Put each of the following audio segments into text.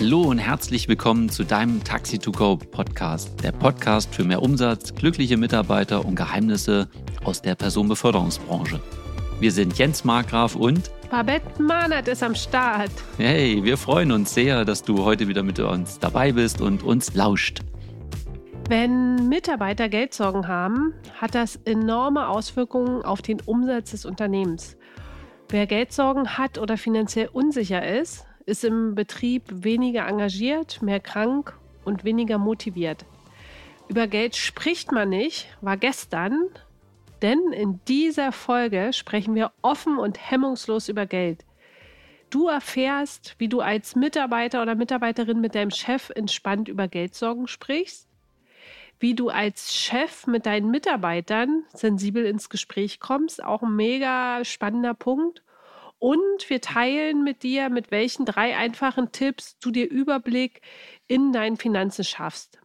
Hallo und herzlich willkommen zu deinem Taxi to Go Podcast, der Podcast für mehr Umsatz, glückliche Mitarbeiter und Geheimnisse aus der Personenbeförderungsbranche. Wir sind Jens Markgraf und Babette Mahnert ist am Start. Hey, wir freuen uns sehr, dass du heute wieder mit uns dabei bist und uns lauscht. Wenn Mitarbeiter Geldsorgen haben, hat das enorme Auswirkungen auf den Umsatz des Unternehmens. Wer Geldsorgen hat oder finanziell unsicher ist, ist im Betrieb weniger engagiert, mehr krank und weniger motiviert. Über Geld spricht man nicht, war gestern, denn in dieser Folge sprechen wir offen und hemmungslos über Geld. Du erfährst, wie du als Mitarbeiter oder Mitarbeiterin mit deinem Chef entspannt über Geldsorgen sprichst, wie du als Chef mit deinen Mitarbeitern sensibel ins Gespräch kommst, auch ein mega spannender Punkt. Und wir teilen mit dir, mit welchen drei einfachen Tipps du dir Überblick in deinen Finanzen schaffst.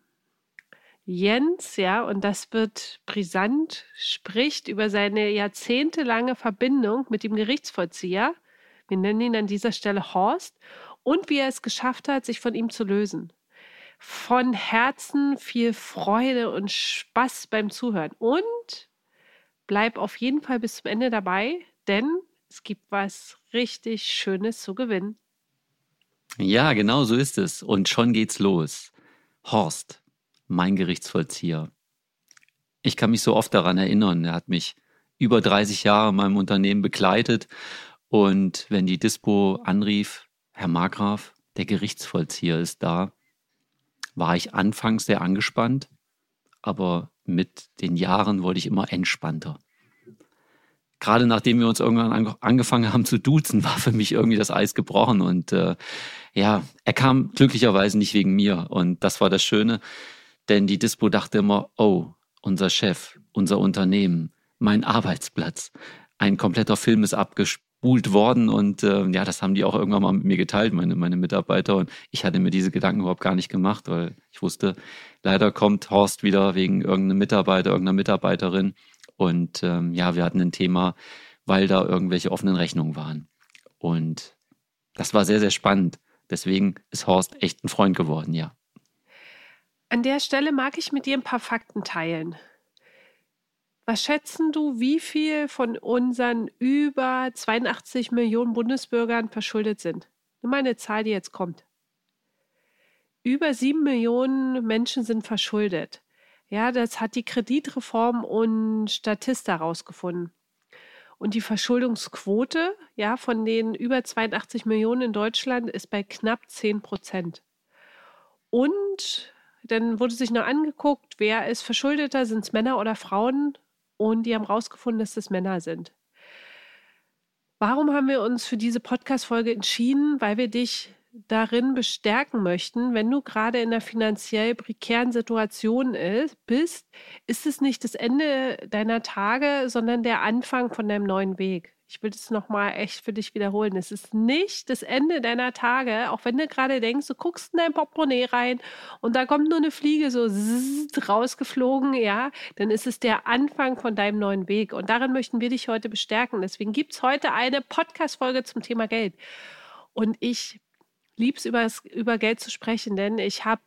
Jens, ja, und das wird brisant, spricht über seine jahrzehntelange Verbindung mit dem Gerichtsvollzieher. Wir nennen ihn an dieser Stelle Horst und wie er es geschafft hat, sich von ihm zu lösen. Von Herzen viel Freude und Spaß beim Zuhören. Und bleib auf jeden Fall bis zum Ende dabei, denn es gibt was richtig Schönes zu gewinnen. Ja, genau so ist es. Und schon geht's los. Horst, mein Gerichtsvollzieher. Ich kann mich so oft daran erinnern. Er hat mich über 30 Jahre in meinem Unternehmen begleitet. Und wenn die Dispo anrief, Herr Markgraf, der Gerichtsvollzieher ist da, war ich anfangs sehr angespannt, aber mit den Jahren wurde ich immer entspannter gerade nachdem wir uns irgendwann angefangen haben zu duzen, war für mich irgendwie das Eis gebrochen. Und äh, ja, er kam glücklicherweise nicht wegen mir. Und das war das Schöne, denn die Dispo dachte immer, oh, unser Chef, unser Unternehmen, mein Arbeitsplatz. Ein kompletter Film ist abgespult worden und äh, ja, das haben die auch irgendwann mal mit mir geteilt, meine, meine Mitarbeiter. Und ich hatte mir diese Gedanken überhaupt gar nicht gemacht, weil ich wusste, leider kommt Horst wieder wegen irgendeinem Mitarbeiter, irgendeiner Mitarbeiterin. Und ähm, ja, wir hatten ein Thema, weil da irgendwelche offenen Rechnungen waren. Und das war sehr, sehr spannend. Deswegen ist Horst echt ein Freund geworden, ja. An der Stelle mag ich mit dir ein paar Fakten teilen. Was schätzen du, wie viel von unseren über 82 Millionen Bundesbürgern verschuldet sind? Nur mal eine Zahl, die jetzt kommt. Über sieben Millionen Menschen sind verschuldet. Ja, das hat die Kreditreform und Statista herausgefunden. Und die Verschuldungsquote ja, von den über 82 Millionen in Deutschland ist bei knapp 10 Prozent. Und dann wurde sich noch angeguckt, wer ist verschuldeter, sind es Männer oder Frauen? Und die haben herausgefunden, dass es Männer sind. Warum haben wir uns für diese Podcast-Folge entschieden? Weil wir dich darin bestärken möchten, wenn du gerade in einer finanziell prekären Situation ist, bist, ist es nicht das Ende deiner Tage, sondern der Anfang von deinem neuen Weg. Ich will das nochmal echt für dich wiederholen. Es ist nicht das Ende deiner Tage, auch wenn du gerade denkst, du guckst in dein Portemonnaie rein und da kommt nur eine Fliege so rausgeflogen, ja, dann ist es der Anfang von deinem neuen Weg. Und darin möchten wir dich heute bestärken. Deswegen gibt es heute eine Podcast-Folge zum Thema Geld. Und ich lieb's über, über Geld zu sprechen, denn ich habe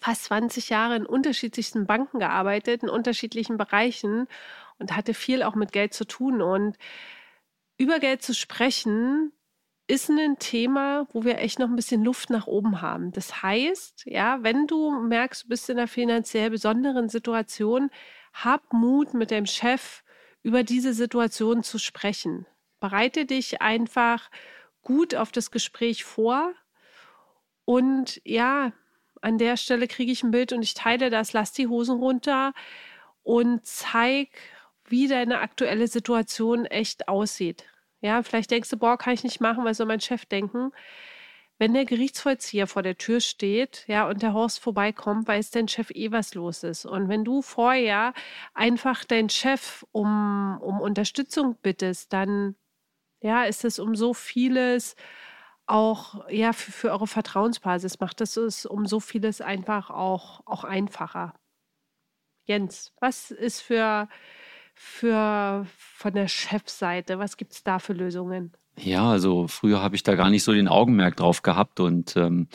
fast 20 Jahre in unterschiedlichsten Banken gearbeitet, in unterschiedlichen Bereichen und hatte viel auch mit Geld zu tun. Und über Geld zu sprechen, ist ein Thema, wo wir echt noch ein bisschen Luft nach oben haben. Das heißt, ja, wenn du merkst, du bist in einer finanziell besonderen Situation, hab Mut, mit deinem Chef über diese Situation zu sprechen. Bereite dich einfach gut auf das Gespräch vor. Und ja, an der Stelle kriege ich ein Bild und ich teile das, lass die Hosen runter und zeig, wie deine aktuelle Situation echt aussieht. Ja, vielleicht denkst du, boah, kann ich nicht machen, was soll mein Chef denken? Wenn der Gerichtsvollzieher vor der Tür steht, ja, und der Horst vorbeikommt, weiß dein Chef eh, was los ist. Und wenn du vorher einfach deinen Chef um, um Unterstützung bittest, dann ja, ist es um so vieles auch ja für, für eure Vertrauensbasis macht das es um so vieles einfach auch, auch einfacher. Jens, was ist für, für von der Chefseite? Was gibt es da für Lösungen? Ja, also früher habe ich da gar nicht so den Augenmerk drauf gehabt und ähm,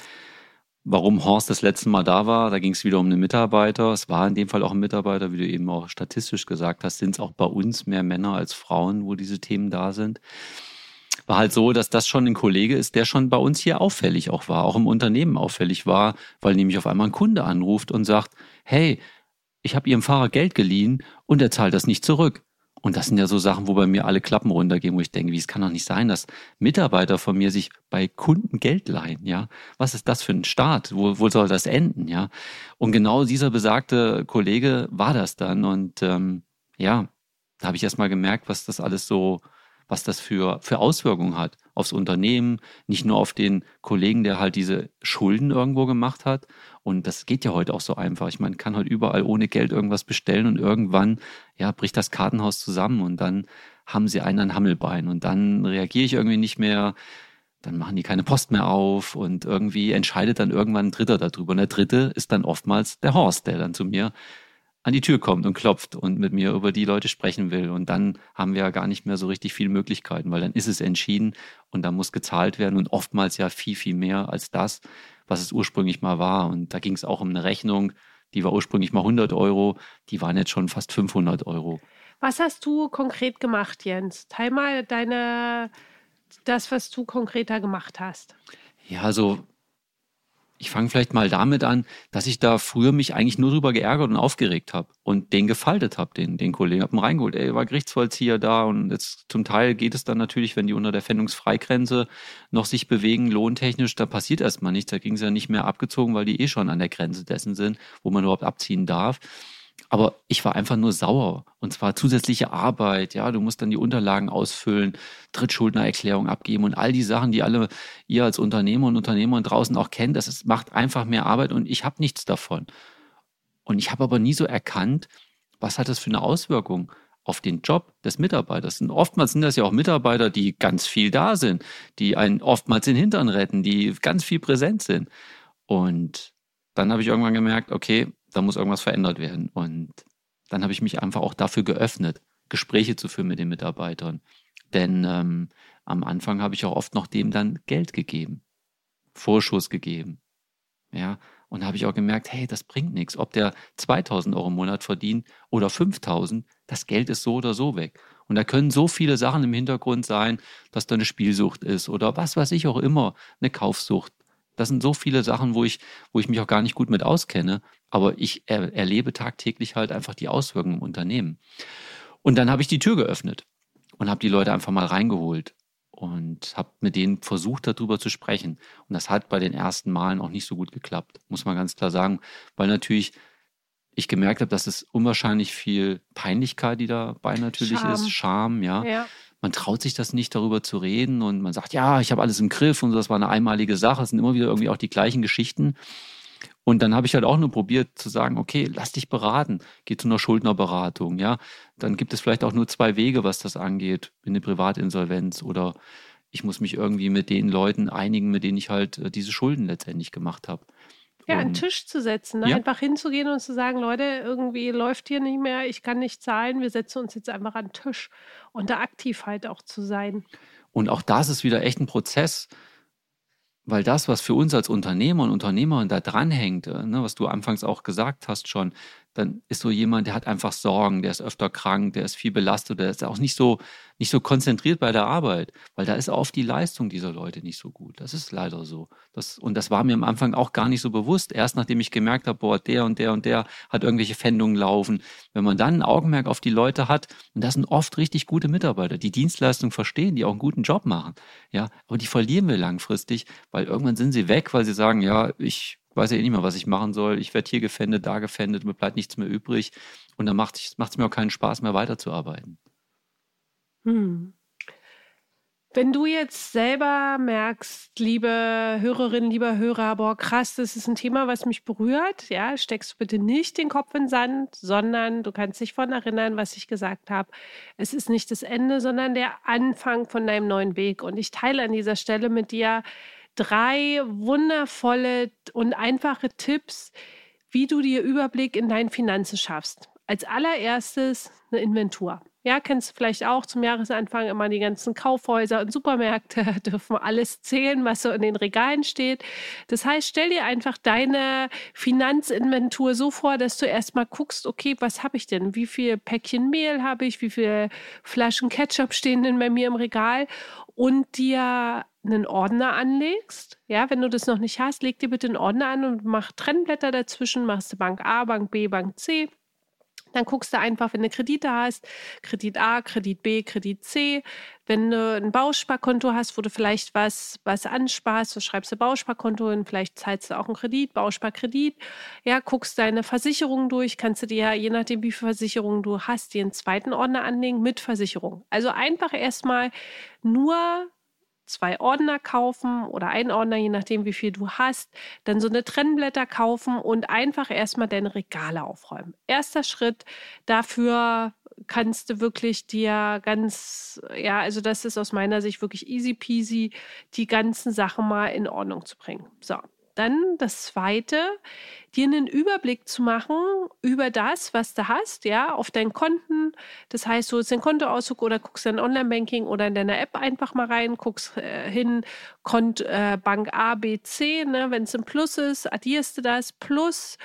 warum Horst das letzte Mal da war, da ging es wieder um einen Mitarbeiter. Es war in dem Fall auch ein Mitarbeiter, wie du eben auch statistisch gesagt hast, sind es auch bei uns mehr Männer als Frauen, wo diese Themen da sind. War halt so, dass das schon ein Kollege ist, der schon bei uns hier auffällig auch war, auch im Unternehmen auffällig war, weil nämlich auf einmal ein Kunde anruft und sagt, hey, ich habe Ihrem Fahrer Geld geliehen und er zahlt das nicht zurück. Und das sind ja so Sachen, wo bei mir alle Klappen runtergehen, wo ich denke, wie es kann doch nicht sein, dass Mitarbeiter von mir sich bei Kunden Geld leihen, ja? Was ist das für ein Staat? Wo, wo soll das enden, ja? Und genau dieser besagte Kollege war das dann. Und ähm, ja, da habe ich erst mal gemerkt, was das alles so was das für, für Auswirkungen hat aufs Unternehmen, nicht nur auf den Kollegen, der halt diese Schulden irgendwo gemacht hat. Und das geht ja heute auch so einfach. Ich meine, man kann heute überall ohne Geld irgendwas bestellen und irgendwann, ja, bricht das Kartenhaus zusammen und dann haben sie einen an Hammelbein und dann reagiere ich irgendwie nicht mehr. Dann machen die keine Post mehr auf und irgendwie entscheidet dann irgendwann ein Dritter darüber. Und der Dritte ist dann oftmals der Horst, der dann zu mir an die Tür kommt und klopft und mit mir über die Leute sprechen will. Und dann haben wir ja gar nicht mehr so richtig viele Möglichkeiten, weil dann ist es entschieden und da muss gezahlt werden und oftmals ja viel, viel mehr als das, was es ursprünglich mal war. Und da ging es auch um eine Rechnung, die war ursprünglich mal 100 Euro, die waren jetzt schon fast 500 Euro. Was hast du konkret gemacht, Jens? Teil mal deine, das, was du konkreter gemacht hast. Ja, also ich fange vielleicht mal damit an, dass ich da früher mich eigentlich nur drüber geärgert und aufgeregt habe und den gefaltet habe, den, den Kollegen. Hab ihn reingeholt, ey, war Gerichtsvollzieher da und jetzt zum Teil geht es dann natürlich, wenn die unter der Pfändungsfreigrenze noch sich bewegen, lohntechnisch, da passiert erstmal nichts. Da ging es ja nicht mehr abgezogen, weil die eh schon an der Grenze dessen sind, wo man überhaupt abziehen darf. Aber ich war einfach nur sauer. Und zwar zusätzliche Arbeit, ja, du musst dann die Unterlagen ausfüllen, Drittschuldnererklärung abgeben und all die Sachen, die alle ihr als Unternehmer und Unternehmer draußen auch kennt. Das ist, macht einfach mehr Arbeit und ich habe nichts davon. Und ich habe aber nie so erkannt, was hat das für eine Auswirkung auf den Job des Mitarbeiters. Und oftmals sind das ja auch Mitarbeiter, die ganz viel da sind, die einen oftmals den Hintern retten, die ganz viel präsent sind. Und dann habe ich irgendwann gemerkt, okay, da muss irgendwas verändert werden. Und dann habe ich mich einfach auch dafür geöffnet, Gespräche zu führen mit den Mitarbeitern. Denn ähm, am Anfang habe ich auch oft noch dem dann Geld gegeben, Vorschuss gegeben. Ja, und da habe ich auch gemerkt, hey, das bringt nichts. Ob der 2000 Euro im Monat verdient oder 5000, das Geld ist so oder so weg. Und da können so viele Sachen im Hintergrund sein, dass da eine Spielsucht ist oder was weiß ich auch immer, eine Kaufsucht. Das sind so viele Sachen, wo ich, wo ich mich auch gar nicht gut mit auskenne. Aber ich er, erlebe tagtäglich halt einfach die Auswirkungen im Unternehmen. Und dann habe ich die Tür geöffnet und habe die Leute einfach mal reingeholt und habe mit denen versucht, darüber zu sprechen. Und das hat bei den ersten Malen auch nicht so gut geklappt, muss man ganz klar sagen, weil natürlich ich gemerkt habe, dass es unwahrscheinlich viel Peinlichkeit, die dabei natürlich Scham. ist, Scham, ja. ja man traut sich das nicht, darüber zu reden und man sagt, ja, ich habe alles im Griff und das war eine einmalige Sache. Es sind immer wieder irgendwie auch die gleichen Geschichten. Und dann habe ich halt auch nur probiert zu sagen, okay, lass dich beraten, geh zu einer Schuldnerberatung, ja. Dann gibt es vielleicht auch nur zwei Wege, was das angeht, in eine Privatinsolvenz oder ich muss mich irgendwie mit den Leuten einigen, mit denen ich halt äh, diese Schulden letztendlich gemacht habe. Ja, einen Tisch zu setzen, ne? ja. einfach hinzugehen und zu sagen, Leute, irgendwie läuft hier nicht mehr, ich kann nicht zahlen, wir setzen uns jetzt einfach an den Tisch und da aktiv halt auch zu sein. Und auch das ist wieder echt ein Prozess, weil das, was für uns als Unternehmer und Unternehmerin da dranhängt, äh, ne, was du anfangs auch gesagt hast schon, dann ist so jemand, der hat einfach Sorgen, der ist öfter krank, der ist viel belastet, der ist auch nicht so, nicht so konzentriert bei der Arbeit, weil da ist oft die Leistung dieser Leute nicht so gut. Das ist leider so. Das, und das war mir am Anfang auch gar nicht so bewusst. Erst nachdem ich gemerkt habe, boah, der und der und der hat irgendwelche Fändungen laufen. Wenn man dann ein Augenmerk auf die Leute hat, und das sind oft richtig gute Mitarbeiter, die Dienstleistung verstehen, die auch einen guten Job machen, ja, aber die verlieren wir langfristig, weil irgendwann sind sie weg, weil sie sagen, ja, ich weiß ja eh nicht mehr, was ich machen soll. Ich werde hier gefändet, da gefändet, mir bleibt nichts mehr übrig. Und dann macht es mir auch keinen Spaß mehr, weiterzuarbeiten. Hm. Wenn du jetzt selber merkst, liebe Hörerinnen, lieber Hörer, boah, krass, das ist ein Thema, was mich berührt, ja, steckst du bitte nicht den Kopf in den Sand, sondern du kannst dich von erinnern, was ich gesagt habe. Es ist nicht das Ende, sondern der Anfang von deinem neuen Weg. Und ich teile an dieser Stelle mit dir drei wundervolle und einfache Tipps, wie du dir Überblick in deinen Finanzen schaffst. als allererstes eine Inventur. Ja, kennst du vielleicht auch zum Jahresanfang immer die ganzen Kaufhäuser und Supermärkte dürfen alles zählen, was so in den Regalen steht. Das heißt, stell dir einfach deine Finanzinventur so vor, dass du erstmal guckst, okay, was habe ich denn? Wie viel Päckchen Mehl habe ich? Wie viele Flaschen Ketchup stehen denn bei mir im Regal? Und dir einen Ordner anlegst. Ja, wenn du das noch nicht hast, leg dir bitte einen Ordner an und mach Trennblätter dazwischen, machst du Bank A, Bank B, Bank C dann guckst du einfach, wenn du Kredite hast, Kredit A, Kredit B, Kredit C. Wenn du ein Bausparkonto hast, wo du vielleicht was, was ansparst, so schreibst du Bausparkonto hin, vielleicht zahlst du auch einen Kredit, Bausparkredit. Ja, guckst deine Versicherung durch, kannst du dir, je nachdem, wie viele Versicherungen du hast, dir einen zweiten Ordner anlegen mit Versicherung. Also einfach erstmal nur zwei Ordner kaufen oder einen Ordner, je nachdem, wie viel du hast, dann so eine Trennblätter kaufen und einfach erstmal deine Regale aufräumen. Erster Schritt dafür kannst du wirklich dir ganz, ja, also das ist aus meiner Sicht wirklich easy peasy, die ganzen Sachen mal in Ordnung zu bringen. So. Dann das zweite, dir einen Überblick zu machen über das, was du hast, ja, auf deinen Konten. Das heißt, du holst den Kontoauszug oder guckst in Online-Banking oder in deiner App einfach mal rein, guckst äh, hin, Kont, äh, Bank A, B, C, ne, wenn es ein Plus ist, addierst du das, plus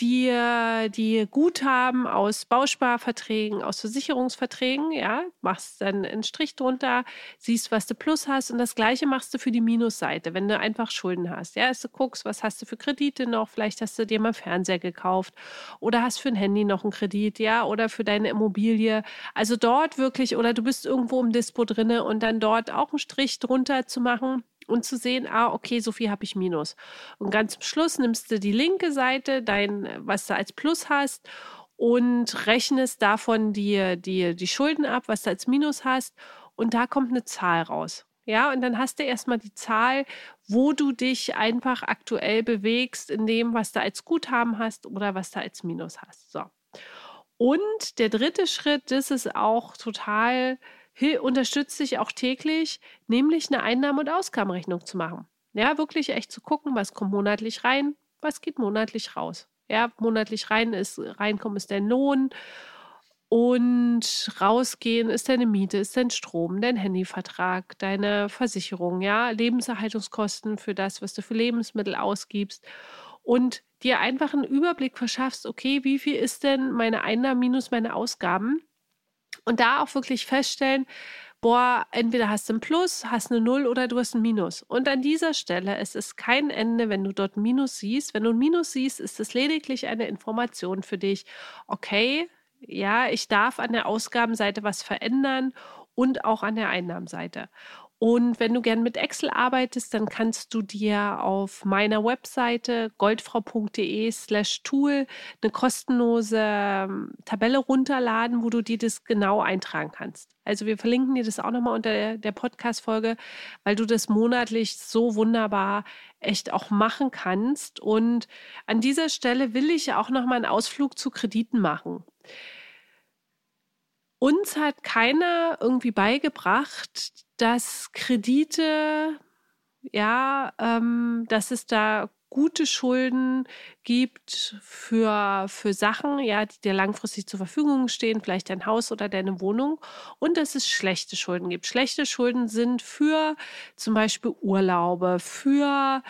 dir die Guthaben aus Bausparverträgen, aus Versicherungsverträgen, ja, machst dann einen Strich drunter, siehst, was du plus hast und das gleiche machst du für die Minusseite, wenn du einfach Schulden hast. Ja, also du guckst, was hast du für Kredite noch, vielleicht hast du dir mal Fernseher gekauft oder hast für ein Handy noch einen Kredit, ja, oder für deine Immobilie. Also dort wirklich oder du bist irgendwo im Dispo drinne und dann dort auch einen Strich drunter zu machen und zu sehen, ah, okay, so viel habe ich Minus. Und ganz zum Schluss nimmst du die linke Seite, dein, was du als Plus hast, und rechnest davon die, die, die Schulden ab, was du als Minus hast. Und da kommt eine Zahl raus. Ja, und dann hast du erstmal die Zahl, wo du dich einfach aktuell bewegst in dem, was du als Guthaben hast oder was du als Minus hast. So. Und der dritte Schritt, das ist auch total unterstützt dich auch täglich, nämlich eine Einnahme- und Ausgabenrechnung zu machen. Ja, wirklich echt zu gucken, was kommt monatlich rein, was geht monatlich raus. Ja, monatlich rein ist, reinkommen ist dein Lohn und rausgehen ist deine Miete, ist dein Strom, dein Handyvertrag, deine Versicherung, ja, Lebenserhaltungskosten für das, was du für Lebensmittel ausgibst und dir einfach einen Überblick verschaffst, okay, wie viel ist denn meine Einnahmen minus meine Ausgaben und da auch wirklich feststellen, boah, entweder hast du ein Plus, hast eine Null oder du hast ein Minus. Und an dieser Stelle, es ist kein Ende, wenn du dort ein Minus siehst. Wenn du ein Minus siehst, ist es lediglich eine Information für dich. Okay, ja, ich darf an der Ausgabenseite was verändern und auch an der Einnahmenseite. Und wenn du gern mit Excel arbeitest, dann kannst du dir auf meiner Webseite goldfrau.de slash tool eine kostenlose ähm, Tabelle runterladen, wo du dir das genau eintragen kannst. Also wir verlinken dir das auch nochmal unter der Podcast-Folge, weil du das monatlich so wunderbar echt auch machen kannst. Und an dieser Stelle will ich auch nochmal einen Ausflug zu Krediten machen. Uns hat keiner irgendwie beigebracht, dass Kredite, ja, ähm, dass es da gute Schulden gibt für, für Sachen, ja, die dir langfristig zur Verfügung stehen, vielleicht dein Haus oder deine Wohnung, und dass es schlechte Schulden gibt. Schlechte Schulden sind für zum Beispiel Urlaube, für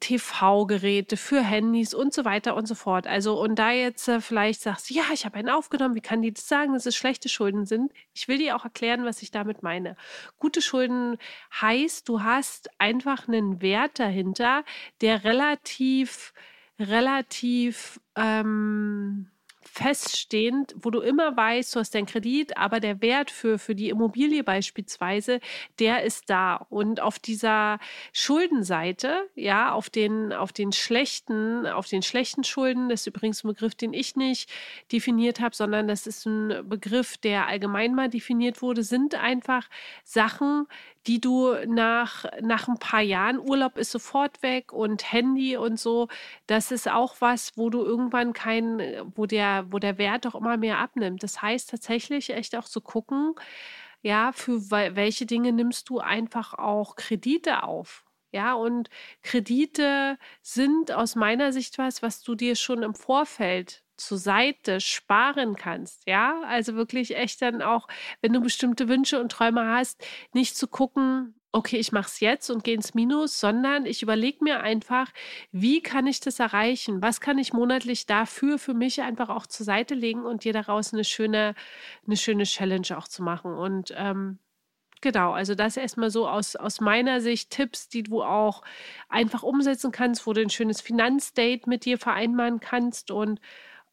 TV-Geräte, für Handys und so weiter und so fort. Also, und da jetzt äh, vielleicht sagst, ja, ich habe einen aufgenommen, wie kann die das sagen, dass es schlechte Schulden sind? Ich will dir auch erklären, was ich damit meine. Gute Schulden heißt, du hast einfach einen Wert dahinter, der relativ, relativ, ähm, feststehend, wo du immer weißt, du hast deinen Kredit, aber der Wert für, für die Immobilie beispielsweise, der ist da. Und auf dieser Schuldenseite, ja, auf den, auf den schlechten, auf den schlechten Schulden, das ist übrigens ein Begriff, den ich nicht definiert habe, sondern das ist ein Begriff, der allgemein mal definiert wurde, sind einfach Sachen, die du nach, nach ein paar Jahren, Urlaub ist sofort weg und Handy und so, das ist auch was, wo du irgendwann kein, wo der, wo der Wert doch immer mehr abnimmt. Das heißt tatsächlich echt auch zu gucken, ja, für welche Dinge nimmst du einfach auch Kredite auf? Ja, und Kredite sind aus meiner Sicht was, was du dir schon im Vorfeld zur Seite sparen kannst, ja? Also wirklich echt dann auch, wenn du bestimmte Wünsche und Träume hast, nicht zu gucken, okay, ich mache es jetzt und gehe ins Minus, sondern ich überlege mir einfach, wie kann ich das erreichen? Was kann ich monatlich dafür für mich einfach auch zur Seite legen und dir daraus eine schöne, eine schöne Challenge auch zu machen. Und ähm, Genau, also das erstmal so aus, aus meiner Sicht Tipps, die du auch einfach umsetzen kannst, wo du ein schönes Finanzdate mit dir vereinbaren kannst und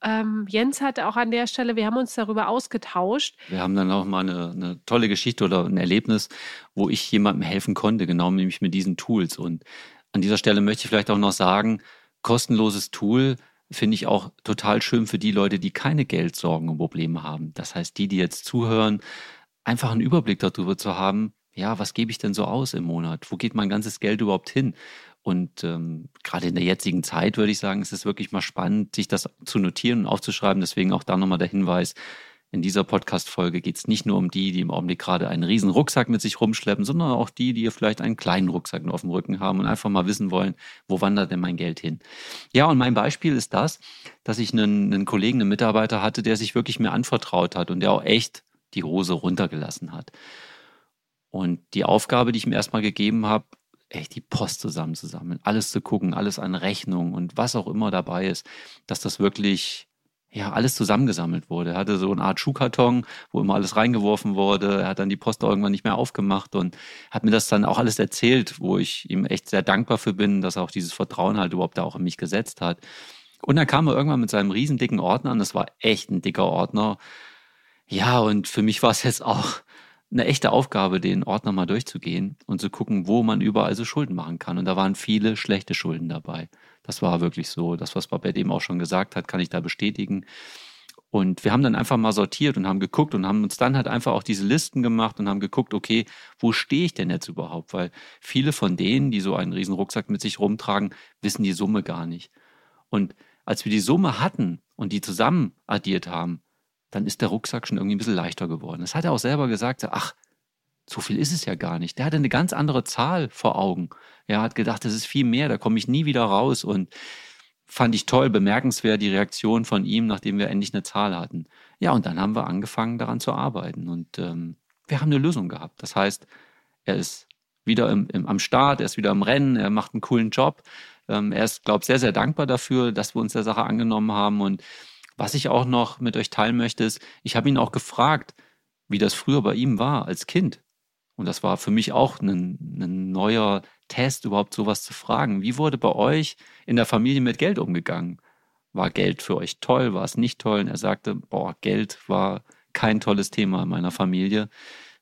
ähm, Jens hatte auch an der Stelle, wir haben uns darüber ausgetauscht. Wir haben dann auch mal eine, eine, tolle Geschichte oder ein Erlebnis, wo ich jemandem helfen konnte, genau nämlich mit diesen Tools. Und an dieser Stelle möchte ich vielleicht auch noch sagen, kostenloses Tool finde ich auch total schön für die Leute, die keine Geldsorgen und Probleme haben. Das heißt, die, die jetzt zuhören, einfach einen Überblick darüber zu haben, ja, was gebe ich denn so aus im Monat? Wo geht mein ganzes Geld überhaupt hin? Und ähm, gerade in der jetzigen Zeit würde ich sagen, es ist wirklich mal spannend, sich das zu notieren und aufzuschreiben. Deswegen auch da nochmal der Hinweis, in dieser Podcast-Folge geht es nicht nur um die, die im Augenblick gerade einen riesen Rucksack mit sich rumschleppen, sondern auch die, die vielleicht einen kleinen Rucksack nur auf dem Rücken haben und einfach mal wissen wollen, wo wandert denn mein Geld hin? Ja, und mein Beispiel ist das, dass ich einen, einen Kollegen, einen Mitarbeiter hatte, der sich wirklich mir anvertraut hat und der auch echt die Hose runtergelassen hat. Und die Aufgabe, die ich ihm erstmal gegeben habe, echt die Post zusammenzusammeln, alles zu gucken, alles an Rechnungen und was auch immer dabei ist, dass das wirklich ja, alles zusammengesammelt wurde. Er hatte so eine Art Schuhkarton, wo immer alles reingeworfen wurde. Er hat dann die Post irgendwann nicht mehr aufgemacht und hat mir das dann auch alles erzählt, wo ich ihm echt sehr dankbar für bin, dass er auch dieses Vertrauen halt überhaupt da auch in mich gesetzt hat. Und dann kam er irgendwann mit seinem riesen dicken Ordner und das war echt ein dicker Ordner. Ja, und für mich war es jetzt auch eine echte Aufgabe, den Ordner mal durchzugehen und zu gucken, wo man überall so Schulden machen kann. Und da waren viele schlechte Schulden dabei. Das war wirklich so. Das, was Babette eben auch schon gesagt hat, kann ich da bestätigen. Und wir haben dann einfach mal sortiert und haben geguckt und haben uns dann halt einfach auch diese Listen gemacht und haben geguckt, okay, wo stehe ich denn jetzt überhaupt? Weil viele von denen, die so einen riesen Rucksack mit sich rumtragen, wissen die Summe gar nicht. Und als wir die Summe hatten und die zusammen addiert haben, dann ist der Rucksack schon irgendwie ein bisschen leichter geworden. Das hat er auch selber gesagt, ach, so viel ist es ja gar nicht. Der hatte eine ganz andere Zahl vor Augen. Er hat gedacht, das ist viel mehr, da komme ich nie wieder raus. Und fand ich toll, bemerkenswert die Reaktion von ihm, nachdem wir endlich eine Zahl hatten. Ja, und dann haben wir angefangen, daran zu arbeiten. Und ähm, wir haben eine Lösung gehabt. Das heißt, er ist wieder im, im, am Start, er ist wieder im Rennen, er macht einen coolen Job. Ähm, er ist, glaube ich, sehr, sehr dankbar dafür, dass wir uns der Sache angenommen haben. Und was ich auch noch mit euch teilen möchte, ist, ich habe ihn auch gefragt, wie das früher bei ihm war als Kind. Und das war für mich auch ein, ein neuer Test, überhaupt sowas zu fragen. Wie wurde bei euch in der Familie mit Geld umgegangen? War Geld für euch toll? War es nicht toll? Und er sagte, boah, Geld war kein tolles Thema in meiner Familie.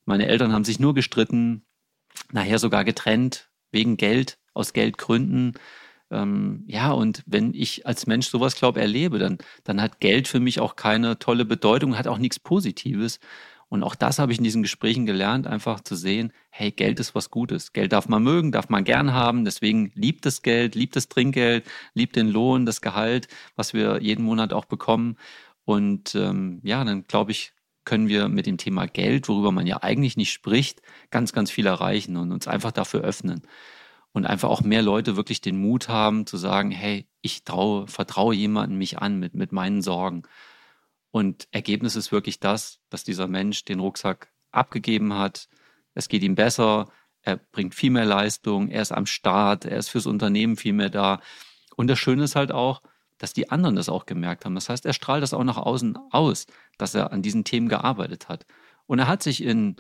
Meine Eltern haben sich nur gestritten, nachher sogar getrennt, wegen Geld, aus Geldgründen. Ähm, ja, und wenn ich als Mensch sowas, glaube erlebe, dann, dann hat Geld für mich auch keine tolle Bedeutung, hat auch nichts Positives. Und auch das habe ich in diesen Gesprächen gelernt, einfach zu sehen, hey, Geld ist was Gutes. Geld darf man mögen, darf man gern haben. Deswegen liebt das Geld, liebt das Trinkgeld, liebt den Lohn, das Gehalt, was wir jeden Monat auch bekommen. Und ähm, ja, dann glaube ich, können wir mit dem Thema Geld, worüber man ja eigentlich nicht spricht, ganz, ganz viel erreichen und uns einfach dafür öffnen und einfach auch mehr Leute wirklich den Mut haben zu sagen, hey, ich traue, vertraue jemandem mich an mit, mit meinen Sorgen. Und Ergebnis ist wirklich das, dass dieser Mensch den Rucksack abgegeben hat. Es geht ihm besser. Er bringt viel mehr Leistung. Er ist am Start. Er ist fürs Unternehmen viel mehr da. Und das Schöne ist halt auch, dass die anderen das auch gemerkt haben. Das heißt, er strahlt das auch nach außen aus, dass er an diesen Themen gearbeitet hat. Und er hat sich in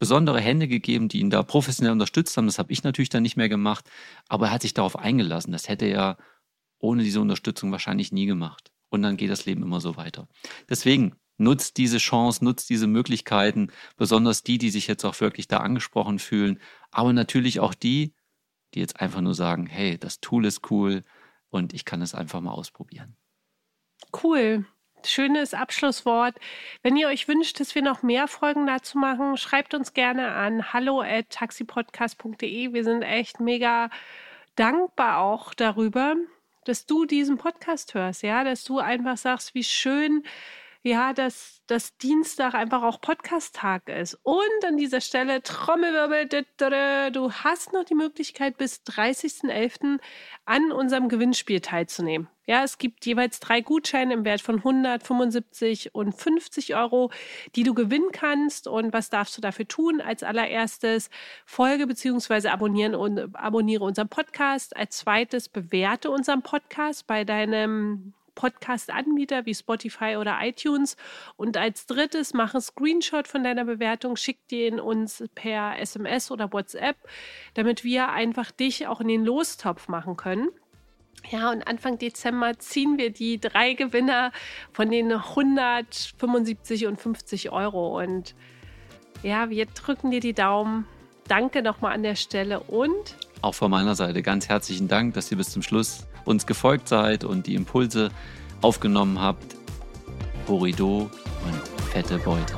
besondere Hände gegeben, die ihn da professionell unterstützt haben. Das habe ich natürlich dann nicht mehr gemacht. Aber er hat sich darauf eingelassen. Das hätte er ohne diese Unterstützung wahrscheinlich nie gemacht. Und dann geht das Leben immer so weiter. Deswegen nutzt diese Chance, nutzt diese Möglichkeiten, besonders die, die sich jetzt auch wirklich da angesprochen fühlen, aber natürlich auch die, die jetzt einfach nur sagen, hey, das Tool ist cool und ich kann es einfach mal ausprobieren. Cool schönes Abschlusswort. Wenn ihr euch wünscht, dass wir noch mehr Folgen dazu machen, schreibt uns gerne an hallo at taxipodcast.de. Wir sind echt mega dankbar auch darüber, dass du diesen Podcast hörst, ja, dass du einfach sagst, wie schön ja, dass, dass Dienstag einfach auch Podcast-Tag ist. Und an dieser Stelle Trommelwirbel, du hast noch die Möglichkeit, bis 30.11. an unserem Gewinnspiel teilzunehmen. Ja, es gibt jeweils drei Gutscheine im Wert von 100, 75 und 50 Euro, die du gewinnen kannst. Und was darfst du dafür tun? Als allererstes folge bzw. abonnieren und abonniere unseren Podcast. Als zweites bewerte unseren Podcast bei deinem Podcast-Anbieter wie Spotify oder iTunes. Und als drittes, mach einen Screenshot von deiner Bewertung, schick den uns per SMS oder WhatsApp, damit wir einfach dich auch in den Lostopf machen können. Ja, und Anfang Dezember ziehen wir die drei Gewinner von den 175 und 50 Euro. Und ja, wir drücken dir die Daumen. Danke nochmal an der Stelle und auch von meiner Seite ganz herzlichen Dank, dass ihr bis zum Schluss uns gefolgt seid und die Impulse aufgenommen habt. Horido und fette Beute.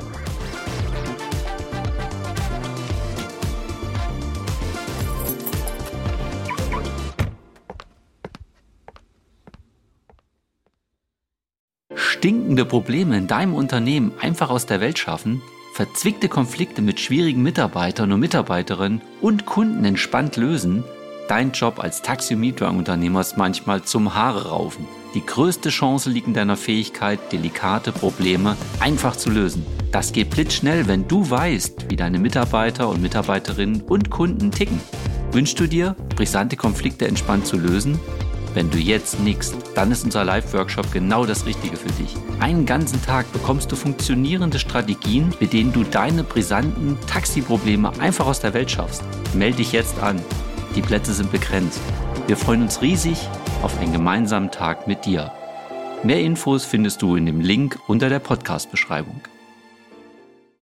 Stinkende Probleme in deinem Unternehmen einfach aus der Welt schaffen? Verzwickte Konflikte mit schwierigen Mitarbeitern und Mitarbeiterinnen und Kunden entspannt lösen? Dein Job als Taxi- und Mietwagenunternehmer ist manchmal zum Haare raufen. Die größte Chance liegt in deiner Fähigkeit, delikate Probleme einfach zu lösen. Das geht blitzschnell, wenn du weißt, wie deine Mitarbeiter und Mitarbeiterinnen und Kunden ticken. Wünschst du dir, brisante Konflikte entspannt zu lösen? Wenn du jetzt nickst, dann ist unser Live-Workshop genau das Richtige für dich. Einen ganzen Tag bekommst du funktionierende Strategien, mit denen du deine brisanten Taxiprobleme einfach aus der Welt schaffst. Melde dich jetzt an. Die Plätze sind begrenzt. Wir freuen uns riesig auf einen gemeinsamen Tag mit dir. Mehr Infos findest du in dem Link unter der Podcast-Beschreibung.